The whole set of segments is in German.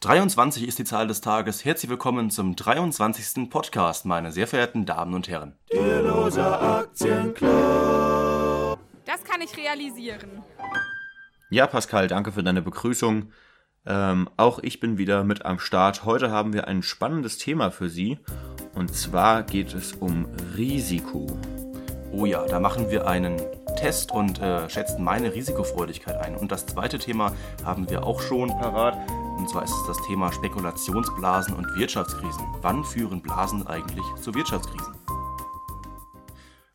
23 ist die Zahl des Tages. Herzlich willkommen zum 23. Podcast, meine sehr verehrten Damen und Herren. Tierloser Aktienclub. Das kann ich realisieren. Ja, Pascal, danke für deine Begrüßung. Ähm, auch ich bin wieder mit am Start. Heute haben wir ein spannendes Thema für Sie. Und zwar geht es um Risiko. Oh ja, da machen wir einen Test und äh, schätzen meine Risikofreudigkeit ein. Und das zweite Thema haben wir auch schon parat. Und zwar ist es das Thema Spekulationsblasen und Wirtschaftskrisen. Wann führen Blasen eigentlich zu Wirtschaftskrisen?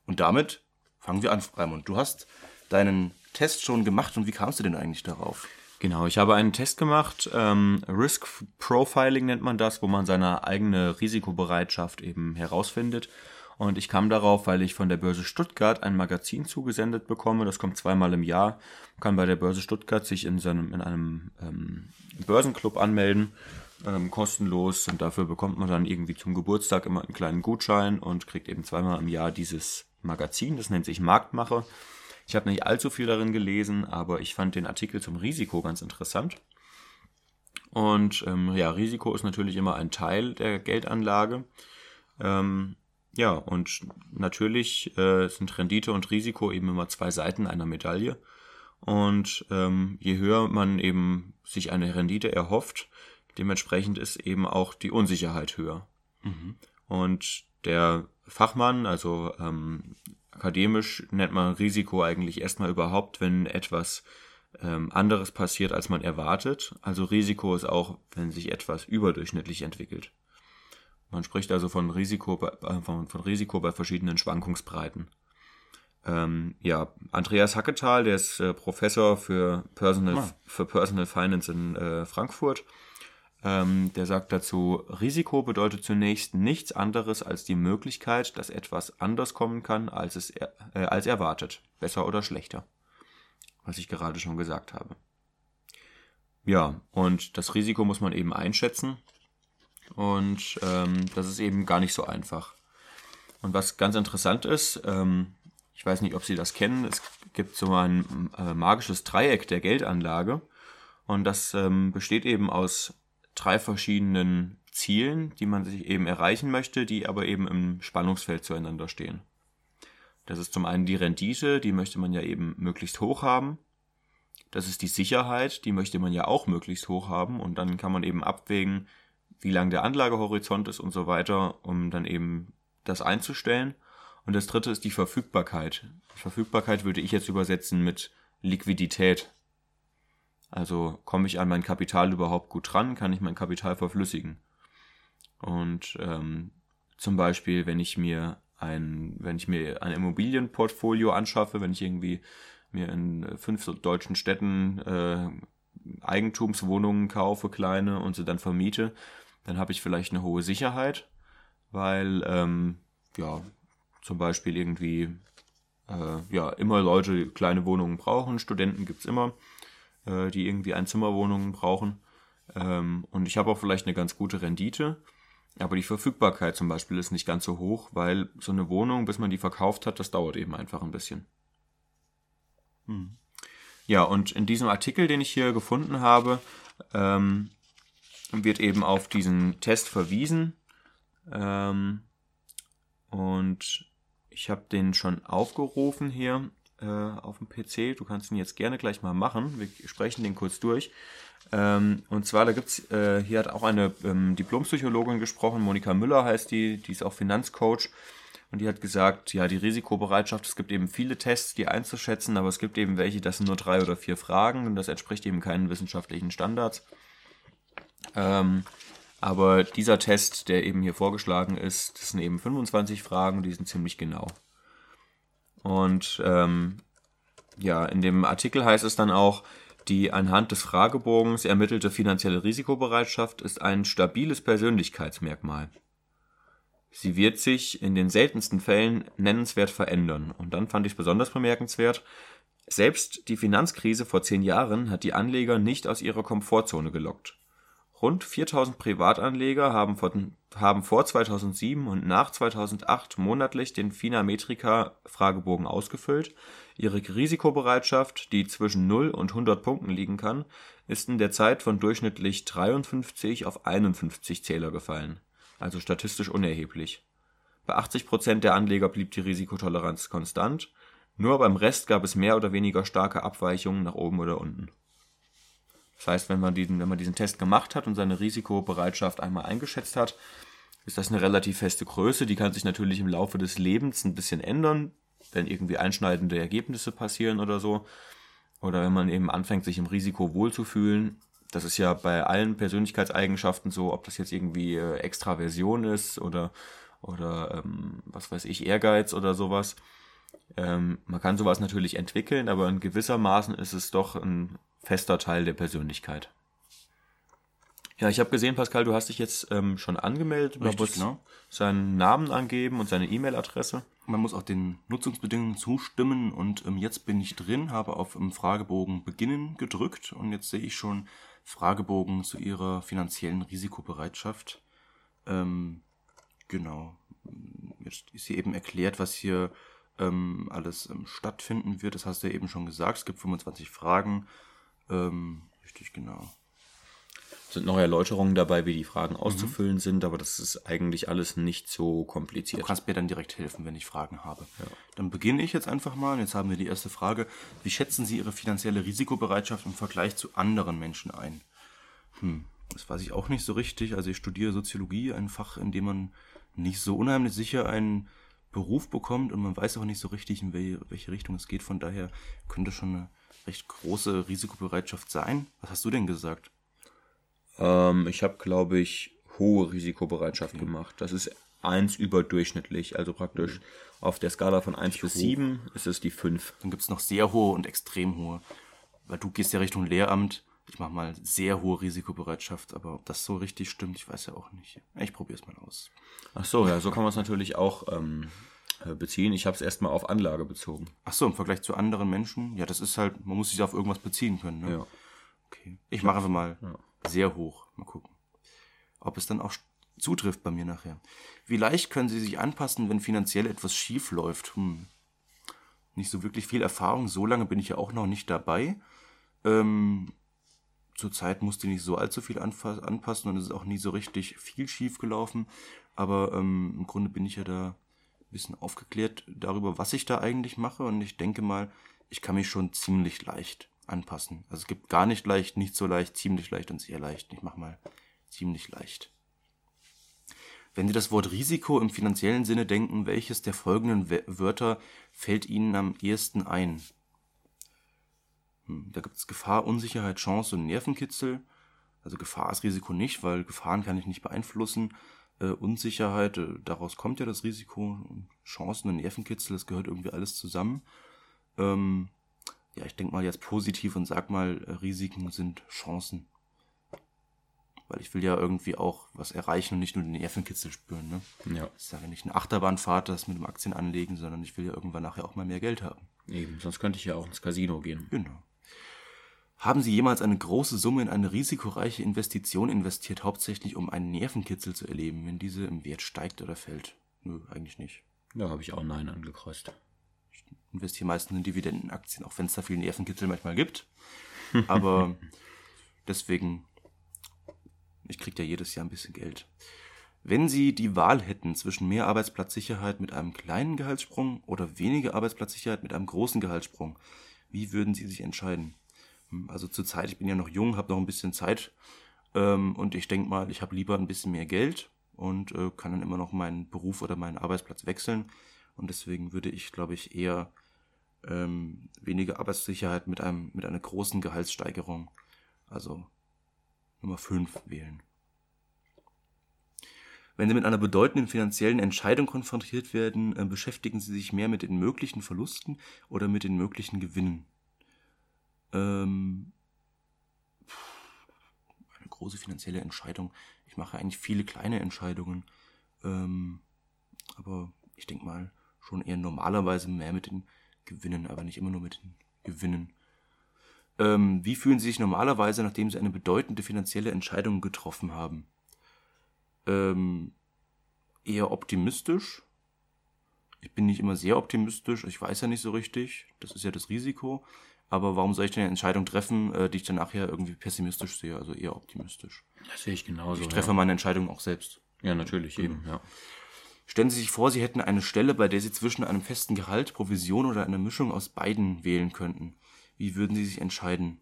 Und damit fangen wir an, Raimund. Du hast deinen Test schon gemacht und wie kamst du denn eigentlich darauf? Genau, ich habe einen Test gemacht, ähm, Risk Profiling nennt man das, wo man seine eigene Risikobereitschaft eben herausfindet. Und ich kam darauf, weil ich von der Börse Stuttgart ein Magazin zugesendet bekomme. Das kommt zweimal im Jahr. Man kann bei der Börse Stuttgart sich in, seinem, in einem ähm, Börsenclub anmelden, ähm, kostenlos. Und dafür bekommt man dann irgendwie zum Geburtstag immer einen kleinen Gutschein und kriegt eben zweimal im Jahr dieses Magazin. Das nennt sich Marktmache. Ich habe nicht allzu viel darin gelesen, aber ich fand den Artikel zum Risiko ganz interessant. Und ähm, ja, Risiko ist natürlich immer ein Teil der Geldanlage. Ähm, ja, und natürlich äh, sind Rendite und Risiko eben immer zwei Seiten einer Medaille. Und ähm, je höher man eben sich eine Rendite erhofft, dementsprechend ist eben auch die Unsicherheit höher. Mhm. Und der Fachmann, also ähm, akademisch nennt man Risiko eigentlich erstmal überhaupt, wenn etwas ähm, anderes passiert, als man erwartet. Also Risiko ist auch, wenn sich etwas überdurchschnittlich entwickelt. Man spricht also von Risiko bei, äh, von, von Risiko bei verschiedenen Schwankungsbreiten. Ähm, ja, Andreas Hacketal, der ist äh, Professor für Personal, ah. für Personal Finance in äh, Frankfurt. Ähm, der sagt dazu, Risiko bedeutet zunächst nichts anderes als die Möglichkeit, dass etwas anders kommen kann, als es er, äh, als erwartet, besser oder schlechter. Was ich gerade schon gesagt habe. Ja, und das Risiko muss man eben einschätzen. Und ähm, das ist eben gar nicht so einfach. Und was ganz interessant ist, ähm, ich weiß nicht, ob Sie das kennen, es gibt so ein äh, magisches Dreieck der Geldanlage. Und das ähm, besteht eben aus drei verschiedenen Zielen, die man sich eben erreichen möchte, die aber eben im Spannungsfeld zueinander stehen. Das ist zum einen die Rendite, die möchte man ja eben möglichst hoch haben. Das ist die Sicherheit, die möchte man ja auch möglichst hoch haben. Und dann kann man eben abwägen, wie lang der Anlagehorizont ist und so weiter, um dann eben das einzustellen. Und das dritte ist die Verfügbarkeit. Verfügbarkeit würde ich jetzt übersetzen mit Liquidität. Also komme ich an mein Kapital überhaupt gut dran? Kann ich mein Kapital verflüssigen? Und ähm, zum Beispiel, wenn ich mir ein, wenn ich mir ein Immobilienportfolio anschaffe, wenn ich irgendwie mir in fünf deutschen Städten äh, Eigentumswohnungen kaufe, kleine, und sie dann vermiete, dann habe ich vielleicht eine hohe Sicherheit, weil ähm, ja zum Beispiel irgendwie äh, ja immer Leute kleine Wohnungen brauchen, Studenten gibt's immer, äh, die irgendwie Einzimmerwohnungen brauchen. Ähm, und ich habe auch vielleicht eine ganz gute Rendite, aber die Verfügbarkeit zum Beispiel ist nicht ganz so hoch, weil so eine Wohnung, bis man die verkauft hat, das dauert eben einfach ein bisschen. Hm. Ja, und in diesem Artikel, den ich hier gefunden habe, ähm, wird eben auf diesen Test verwiesen. Ähm, und ich habe den schon aufgerufen hier äh, auf dem PC. Du kannst ihn jetzt gerne gleich mal machen. Wir sprechen den kurz durch. Ähm, und zwar, da gibt's, äh, hier hat auch eine ähm, Diplompsychologin gesprochen, Monika Müller heißt die, die ist auch Finanzcoach. Und die hat gesagt, ja, die Risikobereitschaft, es gibt eben viele Tests, die einzuschätzen, aber es gibt eben welche, das sind nur drei oder vier Fragen und das entspricht eben keinen wissenschaftlichen Standards. Ähm, aber dieser Test, der eben hier vorgeschlagen ist, das sind eben 25 Fragen, die sind ziemlich genau. Und ähm, ja, in dem Artikel heißt es dann auch, die anhand des Fragebogens ermittelte finanzielle Risikobereitschaft ist ein stabiles Persönlichkeitsmerkmal. Sie wird sich in den seltensten Fällen nennenswert verändern. Und dann fand ich es besonders bemerkenswert, selbst die Finanzkrise vor zehn Jahren hat die Anleger nicht aus ihrer Komfortzone gelockt. Rund 4000 Privatanleger haben, von, haben vor 2007 und nach 2008 monatlich den Finametrica-Fragebogen ausgefüllt. Ihre Risikobereitschaft, die zwischen 0 und 100 Punkten liegen kann, ist in der Zeit von durchschnittlich 53 auf 51 Zähler gefallen, also statistisch unerheblich. Bei 80 Prozent der Anleger blieb die Risikotoleranz konstant, nur beim Rest gab es mehr oder weniger starke Abweichungen nach oben oder unten. Das heißt, wenn man diesen, wenn man diesen Test gemacht hat und seine Risikobereitschaft einmal eingeschätzt hat, ist das eine relativ feste Größe. Die kann sich natürlich im Laufe des Lebens ein bisschen ändern, wenn irgendwie einschneidende Ergebnisse passieren oder so. Oder wenn man eben anfängt, sich im Risiko wohlzufühlen. Das ist ja bei allen Persönlichkeitseigenschaften so, ob das jetzt irgendwie äh, Extraversion ist oder, oder ähm, was weiß ich, Ehrgeiz oder sowas. Ähm, man kann sowas natürlich entwickeln, aber in gewissermaßen ist es doch ein fester Teil der Persönlichkeit. Ja, ich habe gesehen, Pascal, du hast dich jetzt ähm, schon angemeldet. Man Richtig, muss genau. seinen Namen angeben und seine E-Mail-Adresse. Man muss auch den Nutzungsbedingungen zustimmen und ähm, jetzt bin ich drin, habe auf im Fragebogen Beginnen gedrückt und jetzt sehe ich schon Fragebogen zu Ihrer finanziellen Risikobereitschaft. Ähm, genau. Jetzt ist hier eben erklärt, was hier ähm, alles ähm, stattfinden wird. Das hast du ja eben schon gesagt. Es gibt 25 Fragen. Ähm, richtig, genau. Sind noch Erläuterungen dabei, wie die Fragen Mhm. auszufüllen sind, aber das ist eigentlich alles nicht so Du kompliziert. kannst mir dann direkt helfen, wenn ich Fragen habe. Dann beginne ich jetzt einfach mal. Jetzt haben wir die erste Frage. Wie schätzen Sie Ihre finanzielle Risikobereitschaft im Vergleich zu anderen Menschen ein? Hm, das weiß ich auch nicht so richtig. Also ich studiere Soziologie, ein Fach, in dem man nicht so unheimlich sicher einen Beruf bekommt und man weiß auch nicht so richtig, in welche, welche Richtung es geht. Von daher könnte schon eine recht große Risikobereitschaft sein. Was hast du denn gesagt? Ähm, ich habe, glaube ich, hohe Risikobereitschaft gemacht. Das ist eins überdurchschnittlich, also praktisch auf der Skala von 1 bis 7 ist es die 5. Dann gibt es noch sehr hohe und extrem hohe. Weil du gehst ja Richtung Lehramt. Ich mache mal sehr hohe Risikobereitschaft, aber ob das so richtig stimmt, ich weiß ja auch nicht. Ich probiere es mal aus. Ach so, ja, so kann man es natürlich auch ähm, äh, beziehen. Ich habe es erstmal auf Anlage bezogen. Ach so, im Vergleich zu anderen Menschen, ja, das ist halt, man muss sich auf irgendwas beziehen können. Ne? Ja. Okay. Ich mache einfach mal sehr hoch. Mal gucken. Ob es dann auch zutrifft bei mir nachher. Wie leicht können Sie sich anpassen, wenn finanziell etwas schief läuft? Hm. Nicht so wirklich viel Erfahrung, so lange bin ich ja auch noch nicht dabei. Ähm, zurzeit musste ich nicht so allzu viel anpassen und es ist auch nie so richtig viel schief gelaufen. Aber ähm, im Grunde bin ich ja da bisschen aufgeklärt darüber, was ich da eigentlich mache. Und ich denke mal, ich kann mich schon ziemlich leicht anpassen. Also es gibt gar nicht leicht, nicht so leicht, ziemlich leicht und sehr leicht. Ich mache mal ziemlich leicht. Wenn Sie das Wort Risiko im finanziellen Sinne denken, welches der folgenden Wörter fällt Ihnen am ehesten ein? Hm, Da gibt es Gefahr, Unsicherheit, Chance und Nervenkitzel. Also Gefahr ist Risiko nicht, weil Gefahren kann ich nicht beeinflussen. Äh, Unsicherheit, äh, daraus kommt ja das Risiko. Chancen und Nervenkitzel, das gehört irgendwie alles zusammen. Ähm, ja, ich denke mal jetzt positiv und sag mal, äh, Risiken sind Chancen. Weil ich will ja irgendwie auch was erreichen und nicht nur den Nervenkitzel spüren. Ne? Ja. Ich sage nicht eine Achterbahnfahrt, das mit dem Aktien anlegen, sondern ich will ja irgendwann nachher auch mal mehr Geld haben. Eben, sonst könnte ich ja auch ins Casino gehen. Genau. Haben Sie jemals eine große Summe in eine risikoreiche Investition investiert, hauptsächlich um einen Nervenkitzel zu erleben, wenn diese im Wert steigt oder fällt? Nö, eigentlich nicht. Da habe ich auch Nein angekreuzt. Ich investiere meistens in Dividendenaktien, auch wenn es da viel Nervenkitzel manchmal gibt. Aber deswegen, ich kriege ja jedes Jahr ein bisschen Geld. Wenn Sie die Wahl hätten zwischen mehr Arbeitsplatzsicherheit mit einem kleinen Gehaltssprung oder weniger Arbeitsplatzsicherheit mit einem großen Gehaltssprung, wie würden Sie sich entscheiden? Also zurzeit, ich bin ja noch jung, habe noch ein bisschen Zeit ähm, und ich denke mal, ich habe lieber ein bisschen mehr Geld und äh, kann dann immer noch meinen Beruf oder meinen Arbeitsplatz wechseln. Und deswegen würde ich, glaube ich, eher ähm, weniger Arbeitssicherheit mit einem mit einer großen Gehaltssteigerung, also Nummer 5 wählen. Wenn Sie mit einer bedeutenden finanziellen Entscheidung konfrontiert werden, äh, beschäftigen Sie sich mehr mit den möglichen Verlusten oder mit den möglichen Gewinnen? Ähm, eine große finanzielle Entscheidung. Ich mache eigentlich viele kleine Entscheidungen. Ähm, aber ich denke mal schon eher normalerweise mehr mit den Gewinnen, aber nicht immer nur mit den Gewinnen. Ähm, wie fühlen Sie sich normalerweise, nachdem Sie eine bedeutende finanzielle Entscheidung getroffen haben? Ähm, eher optimistisch. Ich bin nicht immer sehr optimistisch. Ich weiß ja nicht so richtig. Das ist ja das Risiko. Aber warum soll ich denn eine Entscheidung treffen, äh, die ich dann nachher irgendwie pessimistisch sehe? Also eher optimistisch. Das sehe ich genauso. Ich treffe meine Entscheidung auch selbst. Ja, natürlich, eben, ja. Stellen Sie sich vor, Sie hätten eine Stelle, bei der Sie zwischen einem festen Gehalt, Provision oder einer Mischung aus beiden wählen könnten. Wie würden Sie sich entscheiden?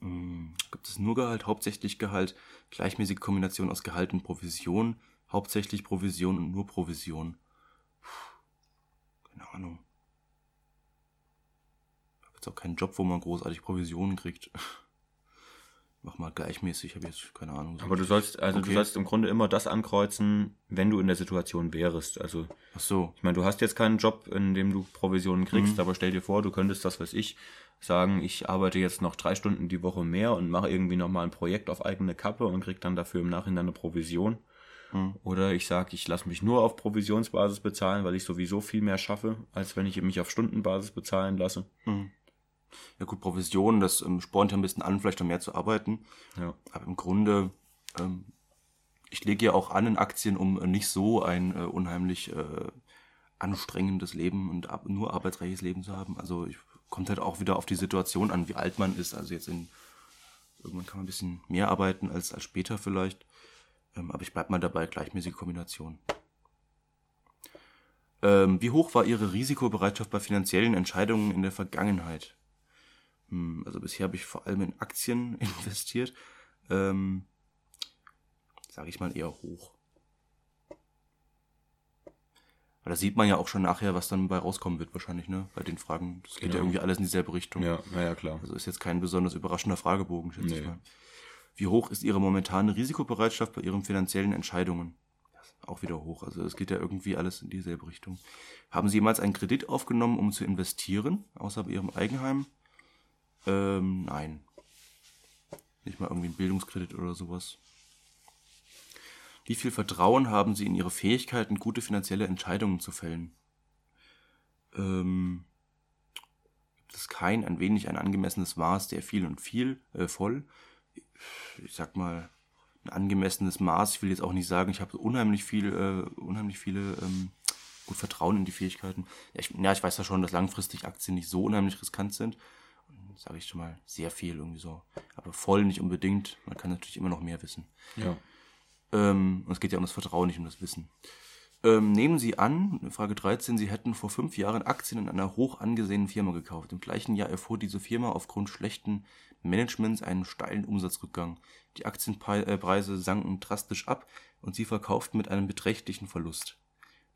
Hm, gibt es nur Gehalt, hauptsächlich Gehalt, gleichmäßige Kombination aus Gehalt und Provision, hauptsächlich Provision und nur Provision? Puh, keine Ahnung. Jetzt auch keinen Job, wo man großartig Provisionen kriegt. Mach mal gleichmäßig, habe jetzt keine Ahnung. Aber du sollst, also Okay. du sollst im Grunde immer das ankreuzen, wenn du in der Situation wärst. Also Ach so. Ich meine, du hast jetzt keinen Job, in dem du Provisionen kriegst, aber stell dir vor, du könntest das, was ich, sagen, ich arbeite jetzt noch drei Stunden die Woche mehr und mache irgendwie nochmal ein Projekt auf eigene Kappe und krieg dann dafür im Nachhinein eine Provision. Oder ich sage, ich lasse mich nur auf Provisionsbasis bezahlen, weil ich sowieso viel mehr schaffe, als wenn ich mich auf Stundenbasis bezahlen lasse. Ja gut, Provision, das ähm, spornt ja ein bisschen an, vielleicht noch mehr zu arbeiten. Ja. Aber im Grunde, ähm, ich lege ja auch an in Aktien, um äh, nicht so ein äh, unheimlich äh, anstrengendes Leben und ab, nur arbeitsreiches Leben zu haben. Also ich, kommt halt auch wieder auf die Situation an, wie alt man ist. Also jetzt in irgendwann kann man ein bisschen mehr arbeiten als, als später vielleicht. Ähm, aber ich bleib mal dabei, gleichmäßige Kombination. Ähm, wie hoch war Ihre Risikobereitschaft bei finanziellen Entscheidungen in der Vergangenheit? Hm, Also bisher habe ich vor allem in Aktien investiert. Ähm, Sage ich mal eher hoch. Weil da sieht man ja auch schon nachher, was dann bei rauskommen wird wahrscheinlich, ne? Bei den Fragen. Das geht ja Genau. irgendwie alles in dieselbe Richtung. Ja, naja, klar. Also ist jetzt kein besonders überraschender Fragebogen, schätze ich Nee. mal. Wie hoch ist Ihre momentane Risikobereitschaft bei Ihren finanziellen Entscheidungen? Das ist auch wieder hoch. Also es geht ja irgendwie alles in dieselbe Richtung. Haben Sie jemals einen Kredit aufgenommen, um zu investieren, außer bei Ihrem Eigenheim? Ähm, nein. Nicht mal irgendwie einen Bildungskredit oder sowas. Wie viel Vertrauen haben Sie in Ihre Fähigkeiten, gute finanzielle Entscheidungen zu fällen? Ähm, gibt es kein, ein wenig, ein angemessenes Maß, der viel und viel, äh, voll. Ich sag mal, ein angemessenes Maß. Ich will jetzt auch nicht sagen, ich habe unheimlich viel, äh, unheimlich viele, ähm, gut Vertrauen in die Fähigkeiten. Ja ich, ja, ich weiß ja schon, dass langfristig Aktien nicht so unheimlich riskant sind. Sage ich schon mal, sehr viel irgendwie so. Aber voll nicht unbedingt. Man kann natürlich immer noch mehr wissen. Ja. Ähm, und es geht ja um das Vertrauen, nicht um das Wissen. Ähm, nehmen Sie an, Frage 13, Sie hätten vor fünf Jahren Aktien in einer hoch angesehenen Firma gekauft. Im gleichen Jahr erfuhr diese Firma aufgrund schlechten Managements einen steilen Umsatzrückgang. Die Aktienpreise sanken drastisch ab und Sie verkauften mit einem beträchtlichen Verlust.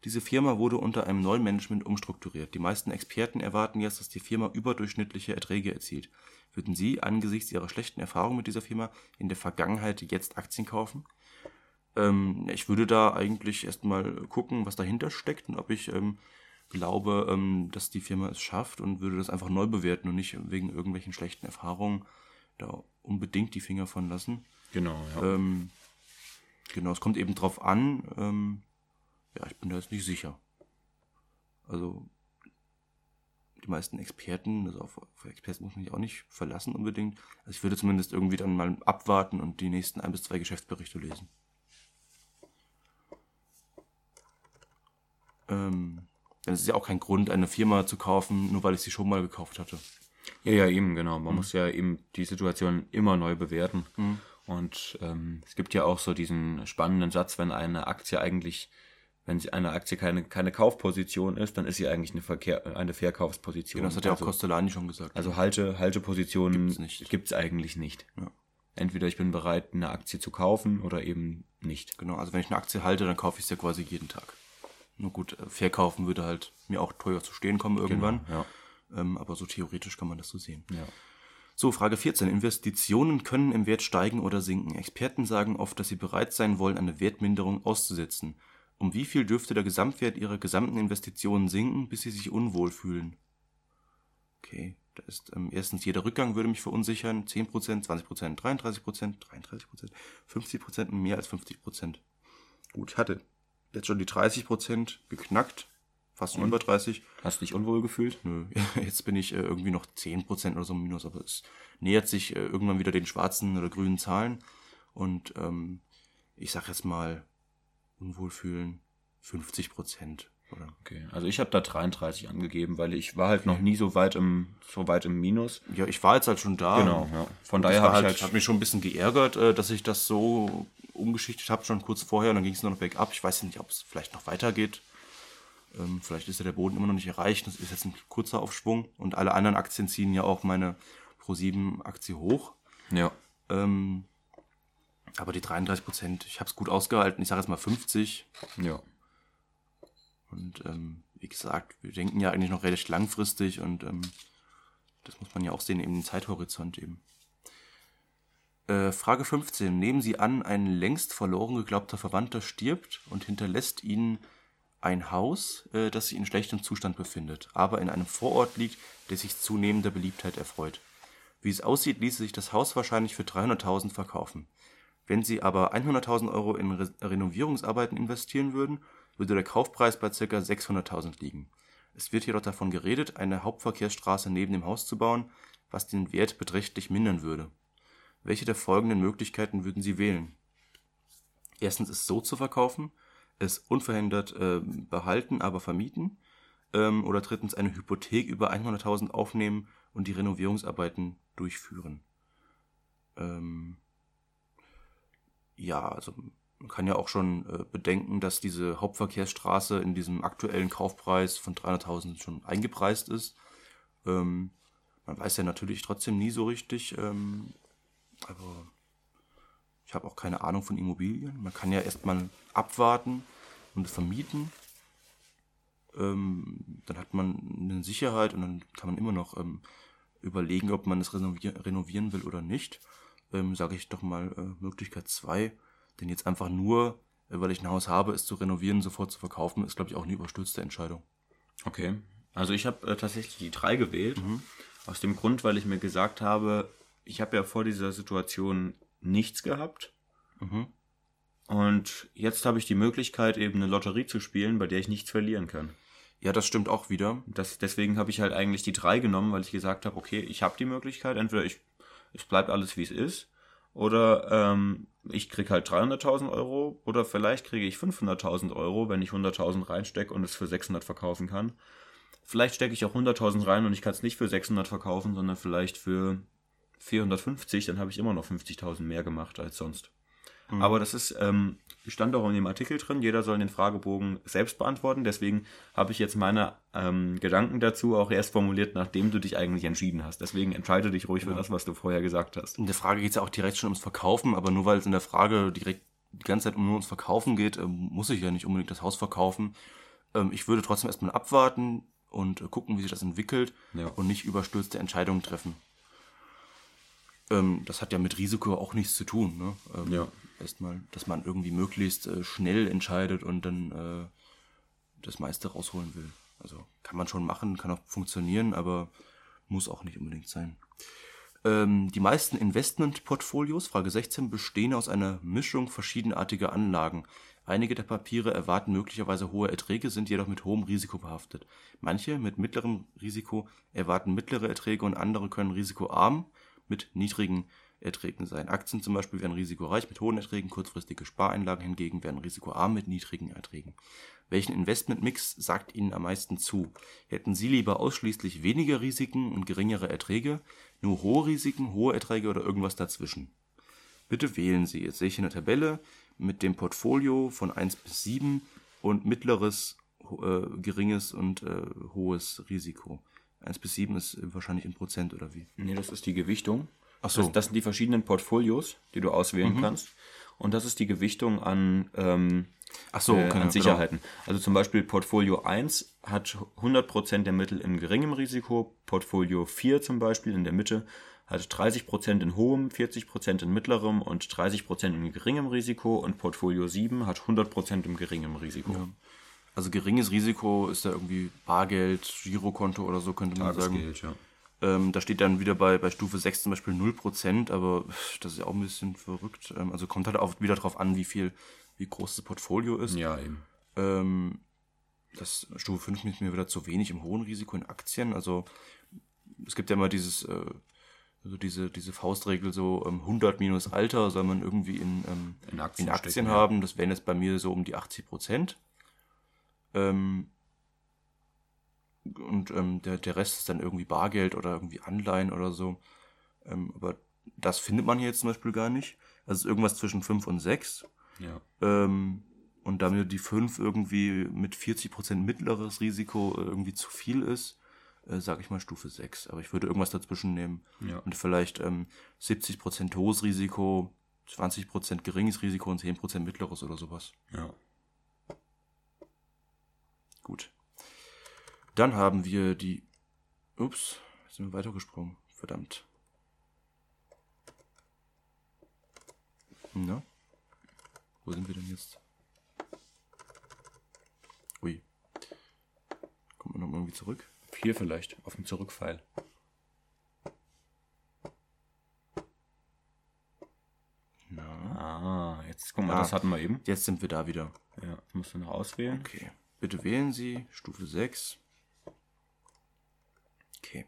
Diese Firma wurde unter einem neuen Management umstrukturiert. Die meisten Experten erwarten jetzt, dass die Firma überdurchschnittliche Erträge erzielt. Würden Sie angesichts Ihrer schlechten Erfahrung mit dieser Firma in der Vergangenheit jetzt Aktien kaufen? Ähm, ich würde da eigentlich erstmal gucken, was dahinter steckt und ob ich ähm, glaube, ähm, dass die Firma es schafft und würde das einfach neu bewerten und nicht wegen irgendwelchen schlechten Erfahrungen da unbedingt die Finger von lassen. Genau, ja. Ähm, genau, es kommt eben drauf an. Ja, ich bin da jetzt nicht sicher. Also die meisten Experten, also auf, auf Experten muss man sich auch nicht verlassen unbedingt. Also ich würde zumindest irgendwie dann mal abwarten und die nächsten ein bis zwei Geschäftsberichte lesen. Ähm, ist es ja auch kein Grund, eine Firma zu kaufen, nur weil ich sie schon mal gekauft hatte. Ja, ja, eben, genau. Man muss ja eben die Situation immer neu bewerten. Und ähm, es gibt ja auch so diesen spannenden Satz, wenn eine Aktie eigentlich, wenn sie eine Aktie keine, keine Kaufposition ist, dann ist sie eigentlich eine, Verkehr, eine Verkaufsposition. Genau, das hat ja auch also, Costellani schon gesagt. also Halte, Haltepositionen nicht. gibt's eigentlich nicht. Ja. Entweder ich bin bereit, eine Aktie zu kaufen oder eben nicht. Genau, also wenn ich eine Aktie halte, dann kaufe ich sie ja quasi jeden Tag. Nur gut, äh, verkaufen würde halt mir auch teuer zu stehen kommen irgendwann. Genau, ja. Ähm, aber so theoretisch kann man das so sehen. Ja. So, Frage 14. Investitionen können im Wert steigen oder sinken. Experten sagen oft, dass sie bereit sein wollen, eine Wertminderung auszusetzen. Um wie viel dürfte der Gesamtwert ihrer gesamten Investitionen sinken, bis sie sich unwohl fühlen? Okay, da ist ähm, erstens jeder Rückgang würde mich verunsichern. 10%, 20%, 33%, 33%, 50% und mehr als 50%. Gut, ich hatte jetzt schon die 30% geknackt. fast über 30. Hast du dich unwohl gefühlt? Nö, jetzt bin ich äh, irgendwie noch 10% oder so im Minus, aber es nähert sich äh, irgendwann wieder den schwarzen oder grünen Zahlen. Und ähm, ich sag jetzt mal, unwohl fühlen 50 Prozent. Oder? Okay, also ich habe da 33 angegeben, weil ich war halt noch nie so weit im so weit im Minus. Ja, ich war jetzt halt schon da. Genau, ja. Von daher habe halt, ich halt hat mich schon ein bisschen geärgert, äh, dass ich das so umgeschichtet habe, schon kurz vorher. Und dann ging es nur noch bergab. Ich weiß nicht, ob es vielleicht noch weitergeht. Ähm, vielleicht ist ja der Boden immer noch nicht erreicht. Das ist jetzt ein kurzer Aufschwung. Und alle anderen Aktien ziehen ja auch meine Pro7-Aktie hoch. ja. Ähm, aber die 33 Prozent, ich habe es gut ausgehalten. Ich sage jetzt mal 50. Ja. Und ähm, wie gesagt, wir denken ja eigentlich noch relativ langfristig und ähm, das muss man ja auch sehen, eben den Zeithorizont eben. Äh, Frage 15. Nehmen Sie an, ein längst verloren geglaubter Verwandter stirbt und hinterlässt Ihnen ein Haus, äh, das sich in schlechtem Zustand befindet, aber in einem Vorort liegt, der sich zunehmender Beliebtheit erfreut. Wie es aussieht, ließe sich das Haus wahrscheinlich für 300.000 verkaufen. Wenn Sie aber 100.000 Euro in Re Renovierungsarbeiten investieren würden, würde der Kaufpreis bei ca. 600.000 liegen. Es wird jedoch davon geredet, eine Hauptverkehrsstraße neben dem Haus zu bauen, was den Wert beträchtlich mindern würde. Welche der folgenden Möglichkeiten würden Sie wählen? Erstens es so zu verkaufen, es unverhindert äh, behalten, aber vermieten. Ähm, oder drittens eine Hypothek über 100.000 aufnehmen und die Renovierungsarbeiten durchführen. Ähm, ja, also man kann ja auch schon äh, bedenken, dass diese Hauptverkehrsstraße in diesem aktuellen Kaufpreis von 300.000 schon eingepreist ist. Ähm, man weiß ja natürlich trotzdem nie so richtig, ähm, aber ich habe auch keine Ahnung von Immobilien. Man kann ja erstmal abwarten und vermieten. Ähm, dann hat man eine Sicherheit und dann kann man immer noch ähm, überlegen, ob man es renovier renovieren will oder nicht. Ähm, Sage ich doch mal äh, Möglichkeit 2. Denn jetzt einfach nur, äh, weil ich ein Haus habe, es zu renovieren, sofort zu verkaufen, ist, glaube ich, auch eine überstürzte Entscheidung. Okay. Also ich habe äh, tatsächlich die drei gewählt. Aus dem Grund, weil ich mir gesagt habe, ich habe ja vor dieser Situation nichts gehabt. Und jetzt habe ich die Möglichkeit, eben eine Lotterie zu spielen, bei der ich nichts verlieren kann. Ja, das stimmt auch wieder. Das, deswegen habe ich halt eigentlich die drei genommen, weil ich gesagt habe, okay, ich habe die Möglichkeit, entweder ich, es bleibt alles wie es ist, oder ähm, ich krieg halt 300.000 Euro, oder vielleicht kriege ich 500.000 Euro, wenn ich 100.000 reinstecke und es für 600 verkaufen kann. Vielleicht stecke ich auch 100.000 rein und ich kann es nicht für 600 verkaufen, sondern vielleicht für 450, dann habe ich immer noch 50.000 mehr gemacht als sonst. Aber das ist, ähm, stand auch in dem Artikel drin, jeder soll den Fragebogen selbst beantworten. Deswegen habe ich jetzt meine ähm, Gedanken dazu auch erst formuliert, nachdem du dich eigentlich entschieden hast. Deswegen entscheide dich ruhig für das, was du vorher gesagt hast. In der Frage geht es ja auch direkt schon ums Verkaufen, aber nur weil es in der Frage direkt die ganze Zeit nur ums Verkaufen geht, ähm, muss ich ja nicht unbedingt das Haus verkaufen. Ähm, ich würde trotzdem erstmal abwarten und äh, gucken, wie sich das entwickelt Ja. und nicht überstürzte Entscheidungen treffen. Ähm, das hat ja mit Risiko auch nichts zu tun. Ne? Ja. Erstmal, dass man irgendwie möglichst äh, schnell entscheidet und dann äh, das meiste rausholen will. Also kann man schon machen, kann auch funktionieren, aber muss auch nicht unbedingt sein. Ähm, die meisten Investmentportfolios, Frage 16, bestehen aus einer Mischung verschiedenartiger Anlagen. Einige der Papiere erwarten möglicherweise hohe Erträge, sind jedoch mit hohem Risiko behaftet. Manche mit mittlerem Risiko erwarten mittlere Erträge und andere können risikoarm mit niedrigen Erträgen sein. Aktien zum Beispiel werden risikoreich mit hohen Erträgen, kurzfristige Spareinlagen hingegen werden risikoarm mit niedrigen Erträgen. Welchen Investmentmix sagt Ihnen am meisten zu? Hätten Sie lieber ausschließlich weniger Risiken und geringere Erträge, nur hohe Risiken, hohe Erträge oder irgendwas dazwischen? Bitte wählen Sie. Jetzt sehe ich hier eine Tabelle mit dem Portfolio von 1 bis 7 und mittleres, äh, geringes und äh, hohes Risiko. 1 bis 7 ist wahrscheinlich in Prozent oder wie? Nee, das ist die Gewichtung. Ach so. Das, das sind die verschiedenen Portfolios, die du auswählen kannst. Und das ist die Gewichtung an, ähm, so, äh, an genau. Sicherheiten. Also zum Beispiel Portfolio 1 hat 100% der Mittel in geringem Risiko, Portfolio 4 zum Beispiel in der Mitte hat 30% in hohem, 40% in mittlerem und 30% in geringem Risiko und Portfolio 7 hat 100% im geringem Risiko. Also geringes Risiko ist da irgendwie Bargeld, Girokonto oder so, könnte man sagen. ja. Ähm, da steht dann wieder bei, bei Stufe 6 zum Beispiel 0%, aber das ist ja auch ein bisschen verrückt. Ähm, also kommt halt auch wieder drauf an, wie viel, wie groß das Portfolio ist. Ja, eben. Ähm, das Stufe 5 ist mir wieder zu wenig im hohen Risiko in Aktien. Also es gibt ja immer dieses, äh, also diese, diese Faustregel so ähm, 100 minus Alter soll man irgendwie in, ähm, In Aktien in Aktien stecken, ja. haben. Das wären jetzt bei mir so um die 80 Prozent. Ähm, und ähm, der, der Rest ist dann irgendwie Bargeld oder irgendwie Anleihen oder so. Ähm, aber das findet man hier jetzt zum Beispiel gar nicht. Also es ist irgendwas zwischen 5 und 6. Ja. Ähm, und da mir die 5 irgendwie mit 40% mittleres Risiko irgendwie zu viel ist, äh, sage ich mal Stufe 6. Aber ich würde irgendwas dazwischen nehmen. Ja. Und vielleicht ähm, 70% hohes Risiko, 20% geringes Risiko und 10% mittleres oder sowas. Ja. Gut. Dann haben wir die. Ups, sind wir weitergesprungen. Verdammt. Na? Wo sind wir denn jetzt? Ui. Kommt man noch mal irgendwie zurück? Hier vielleicht, auf dem Zurückpfeil. Na. Ah, jetzt guck mal, Ah. das hatten wir eben. Jetzt sind wir da wieder. Ja, musst du noch auswählen. Okay. Bitte wählen Sie Stufe 6. Okay.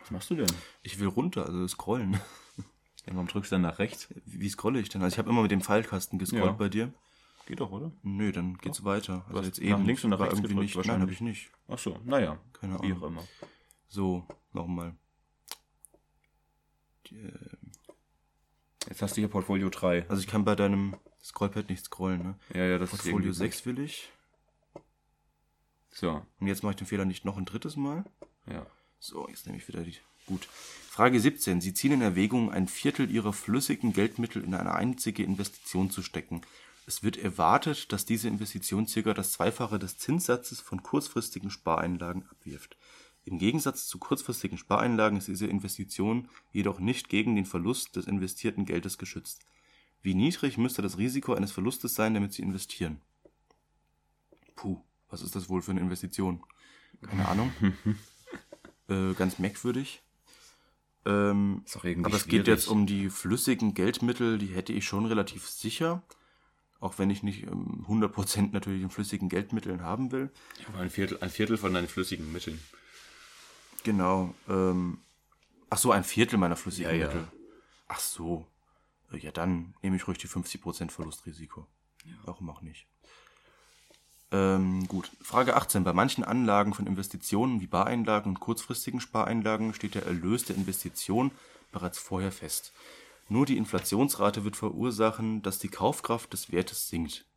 Was machst du denn? Ich will runter, also scrollen. Ja, warum drückst du dann nach rechts? Wie scrolle ich denn? Also ich habe immer mit dem Pfeilkasten gescrollt Ja. bei dir. Geht doch, oder? Nö, dann geht's weiter. Also jetzt eben links und nach rechts irgendwie nicht. Nein, wahrscheinlich. habe ich nicht. Ach so, naja. Keine Wie Ahnung. auch immer. So, nochmal. Jetzt hast du hier Portfolio 3. Also ich kann bei deinem Scrollpad nicht scrollen, ne? Ja, ja, das Portfolio ist 6 will ich. So, Und jetzt mache ich den Fehler nicht noch ein drittes Mal. ja. So, jetzt nehme ich wieder die. Gut. Frage 17. Sie ziehen in Erwägung, ein Viertel Ihrer flüssigen Geldmittel in eine einzige Investition zu stecken. Es wird erwartet, dass diese Investition circa das Zweifache des Zinssatzes von kurzfristigen Spareinlagen abwirft. Im Gegensatz zu kurzfristigen Spareinlagen ist diese Investition jedoch nicht gegen den Verlust des investierten Geldes geschützt. Wie niedrig müsste das Risiko eines Verlustes sein, damit Sie investieren? Puh, was ist das wohl für eine Investition? Keine Ahnung. äh, ganz merkwürdig. Ähm, Ist auch irgendwie aber es schwierig. geht jetzt um die flüssigen Geldmittel, die hätte ich schon relativ sicher. Auch wenn ich nicht ähm, 100% natürlich in flüssigen Geldmitteln haben will. Aber ein Viertel, ein Viertel von deinen flüssigen Mitteln. Genau. Ähm, ach so, ein Viertel meiner flüssigen Ja, ja. Mittel. Ach so. Ja, dann nehme ich ruhig die 50% Verlustrisiko. Warum auch nicht? Ähm, gut. Frage 18. Bei manchen Anlagen von Investitionen wie Bareinlagen und kurzfristigen Spareinlagen steht der Erlös der Investition bereits vorher fest. Nur die Inflationsrate wird verursachen, dass die Kaufkraft des Wertes sinkt.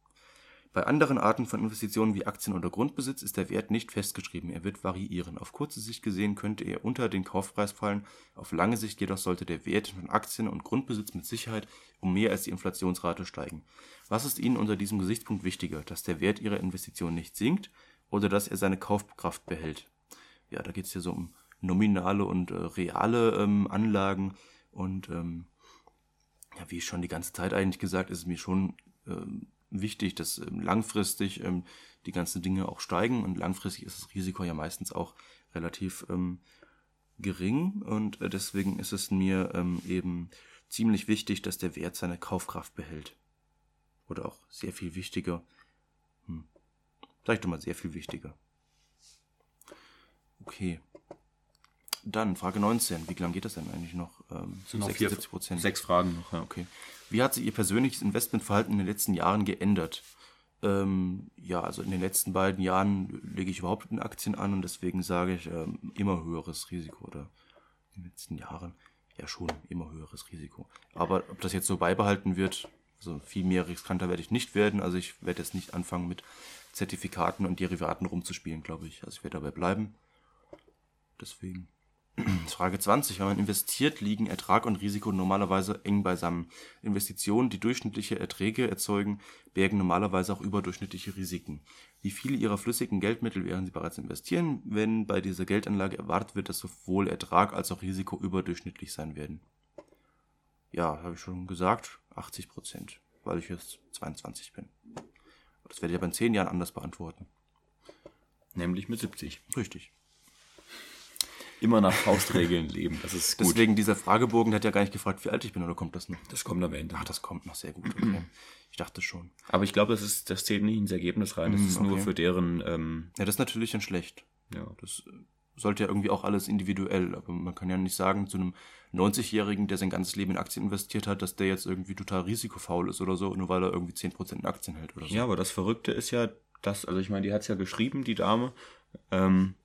Bei anderen Arten von Investitionen wie Aktien oder Grundbesitz ist der Wert nicht festgeschrieben, er wird variieren. Auf kurze Sicht gesehen könnte er unter den Kaufpreis fallen, auf lange Sicht jedoch sollte der Wert von Aktien und Grundbesitz mit Sicherheit um mehr als die Inflationsrate steigen. Was ist Ihnen unter diesem Gesichtspunkt wichtiger, dass der Wert Ihrer Investition nicht sinkt oder dass er seine Kaufkraft behält? Ja, da geht es ja so um nominale und äh, reale ähm, Anlagen und ähm, ja, wie schon die ganze Zeit eigentlich gesagt, ist es mir schon ähm, wichtig, dass ähm, langfristig ähm, die ganzen Dinge auch steigen und langfristig ist das Risiko ja meistens auch relativ ähm, gering und äh, deswegen ist es mir eben ziemlich wichtig, dass der Wert seine Kaufkraft behält. Oder auch sehr viel wichtiger. Hm. Sag ich doch mal sehr viel wichtiger. Okay. Dann Frage 19. Wie lange geht das denn eigentlich noch? Ähm, Sind noch vier, 76 Prozent. sechs Fragen noch. Ja. Okay. Wie hat sich Ihr persönliches Investmentverhalten in den letzten Jahren geändert? Ähm, ja, also in den letzten beiden Jahren lege ich überhaupt in Aktien an und deswegen sage ich ähm, immer höheres Risiko oder in den letzten Jahren ja schon immer höheres Risiko. Aber ob das jetzt so beibehalten wird, also viel mehr riskanter werde ich nicht werden. Also ich werde jetzt nicht anfangen mit Zertifikaten und Derivaten rumzuspielen, glaube ich. Also ich werde dabei bleiben. Deswegen. Frage 20. Wenn man investiert, liegen Ertrag und Risiko normalerweise eng beisammen. Investitionen, die durchschnittliche Erträge erzeugen, bergen normalerweise auch überdurchschnittliche Risiken. Wie viele Ihrer flüssigen Geldmittel werden Sie bereits investieren, wenn bei dieser Geldanlage erwartet wird, dass sowohl Ertrag als auch Risiko überdurchschnittlich sein werden? Ja, habe ich schon gesagt, 80 Prozent, weil ich jetzt 22 bin. Das werde ich aber in 10 Jahren anders beantworten. Nämlich mit 70. Richtig. Immer nach Faustregeln leben. Das ist gut. Deswegen dieser Fragebogen, der hat ja gar nicht gefragt, wie alt ich bin, oder kommt das noch? das kommt am Ende. Ach, das kommt noch sehr gut. Okay. Ich dachte schon. Aber ich glaube, das, ist, das zählt nicht ins Ergebnis rein. Das ist nur okay. für deren, ähm, Ja, das ist natürlich dann schlecht. ja, Das äh, sollte ja irgendwie auch alles individuell, aber man kann ja nicht sagen zu einem 90-Jährigen, der sein ganzes Leben in Aktien investiert hat, dass der jetzt irgendwie total risikofaul ist oder so, nur weil er irgendwie 10% in Aktien hält oder so. Ja, aber das Verrückte ist ja, dass, also ich meine, die hat es ja geschrieben, die Dame. Ähm,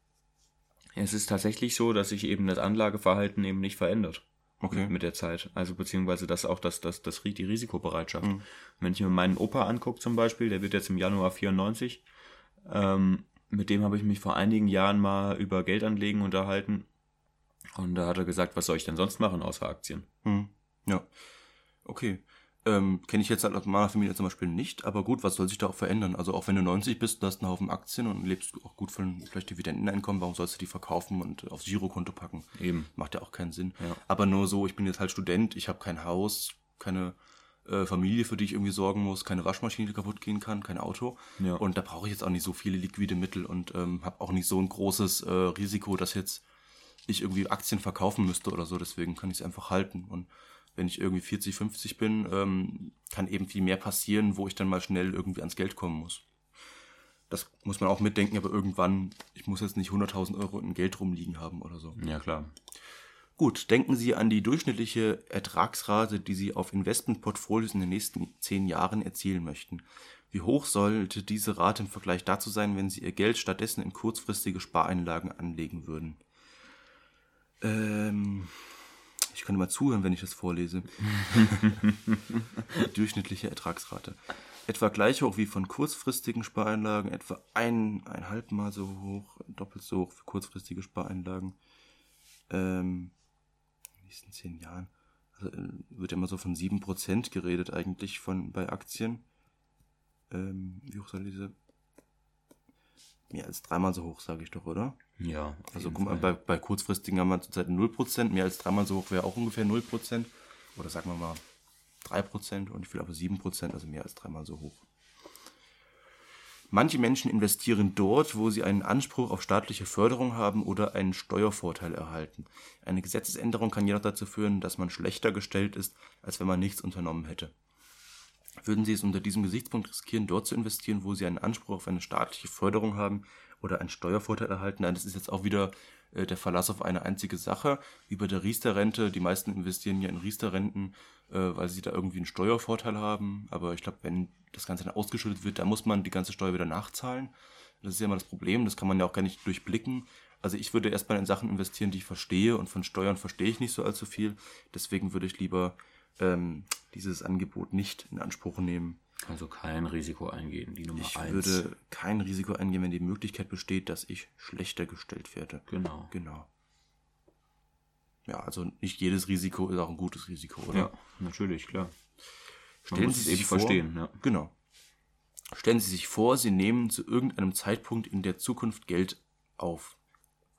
es ist tatsächlich so, dass sich eben das Anlageverhalten eben nicht verändert Okay. mit der Zeit. Also beziehungsweise das auch das, das, das, die Risikobereitschaft. Mhm. Wenn ich mir meinen Opa angucke zum Beispiel, der wird jetzt im Januar 94, ähm, mit dem habe ich mich vor einigen Jahren mal über Geldanlegen unterhalten. Und da hat er gesagt, was soll ich denn sonst machen außer Aktien? Hm. Ja. Okay. Ähm, Kenne ich jetzt halt aus meiner Familie zum Beispiel nicht, aber gut, was soll sich da auch verändern? Also auch wenn du 90 bist, du hast einen Haufen Aktien und lebst auch gut von vielleicht Dividendeneinkommen, warum sollst du die verkaufen und aufs Girokonto packen? Eben. Macht ja auch keinen Sinn. Ja. Aber nur so, ich bin jetzt halt Student, ich habe kein Haus, keine äh, Familie, für die ich irgendwie sorgen muss, keine Waschmaschine, die kaputt gehen kann, kein Auto. Ja. Und da brauche ich jetzt auch nicht so viele liquide Mittel und ähm, habe auch nicht so ein großes äh, Risiko, dass jetzt ich irgendwie Aktien verkaufen müsste oder so. Deswegen kann ich es einfach halten. Und wenn ich irgendwie 40, 50 bin, ähm, kann eben viel mehr passieren, wo ich dann mal schnell irgendwie ans Geld kommen muss. Das muss man auch mitdenken, aber irgendwann, ich muss jetzt nicht 100.000 Euro in Geld rumliegen haben oder so. Ja, klar. Gut, denken Sie an die durchschnittliche Ertragsrate, die Sie auf Investmentportfolios in den nächsten zehn Jahren erzielen möchten. Wie hoch sollte diese Rate im Vergleich dazu sein, wenn Sie Ihr Geld stattdessen in kurzfristige Spareinlagen anlegen würden? Ähm, ich könnte mal zuhören, wenn ich das vorlese. durchschnittliche Ertragsrate. Etwa gleich hoch wie von kurzfristigen Spareinlagen, etwa ein, eineinhalb Mal so hoch, doppelt so hoch für kurzfristige Spareinlagen. Ähm, in den nächsten zehn Jahren. Also, äh, wird ja immer so von 7% geredet eigentlich von bei Aktien. Ähm, wie hoch soll diese? Mehr als dreimal so hoch, sage ich doch, oder? Ja. Also guck mal, bei, bei kurzfristigen haben wir zurzeit 0%, mehr als dreimal so hoch wäre auch ungefähr 0%. Oder sagen wir mal 3% und ich will aber 7%, also mehr als dreimal so hoch. Manche Menschen investieren dort, wo sie einen Anspruch auf staatliche Förderung haben oder einen Steuervorteil erhalten. Eine Gesetzesänderung kann jedoch dazu führen, dass man schlechter gestellt ist, als wenn man nichts unternommen hätte. Würden Sie es unter diesem Gesichtspunkt riskieren, dort zu investieren, wo Sie einen Anspruch auf eine staatliche Förderung haben oder einen Steuervorteil erhalten? Nein, das ist jetzt auch wieder äh, der Verlass auf eine einzige Sache, wie bei der Riester-Rente. Die meisten investieren ja in Riester-Renten, äh, weil sie da irgendwie einen Steuervorteil haben. Aber ich glaube, wenn das Ganze dann ausgeschüttet wird, dann muss man die ganze Steuer wieder nachzahlen. Das ist ja immer das Problem, das kann man ja auch gar nicht durchblicken. Also ich würde erstmal in Sachen investieren, die ich verstehe und von Steuern verstehe ich nicht so allzu viel. Deswegen würde ich lieber ähm, dieses Angebot nicht in Anspruch nehmen. Also kein Risiko eingehen, die Nummer Ich eins. würde kein Risiko eingehen, wenn die Möglichkeit besteht, dass ich schlechter gestellt werde. Genau. Genau. Ja, also nicht jedes Risiko ist auch ein gutes Risiko, oder? Ja, natürlich, klar. Man Stellen Sie sich eben vor, verstehen, ja. Genau. Stellen Sie sich vor, Sie nehmen zu irgendeinem Zeitpunkt in der Zukunft Geld auf.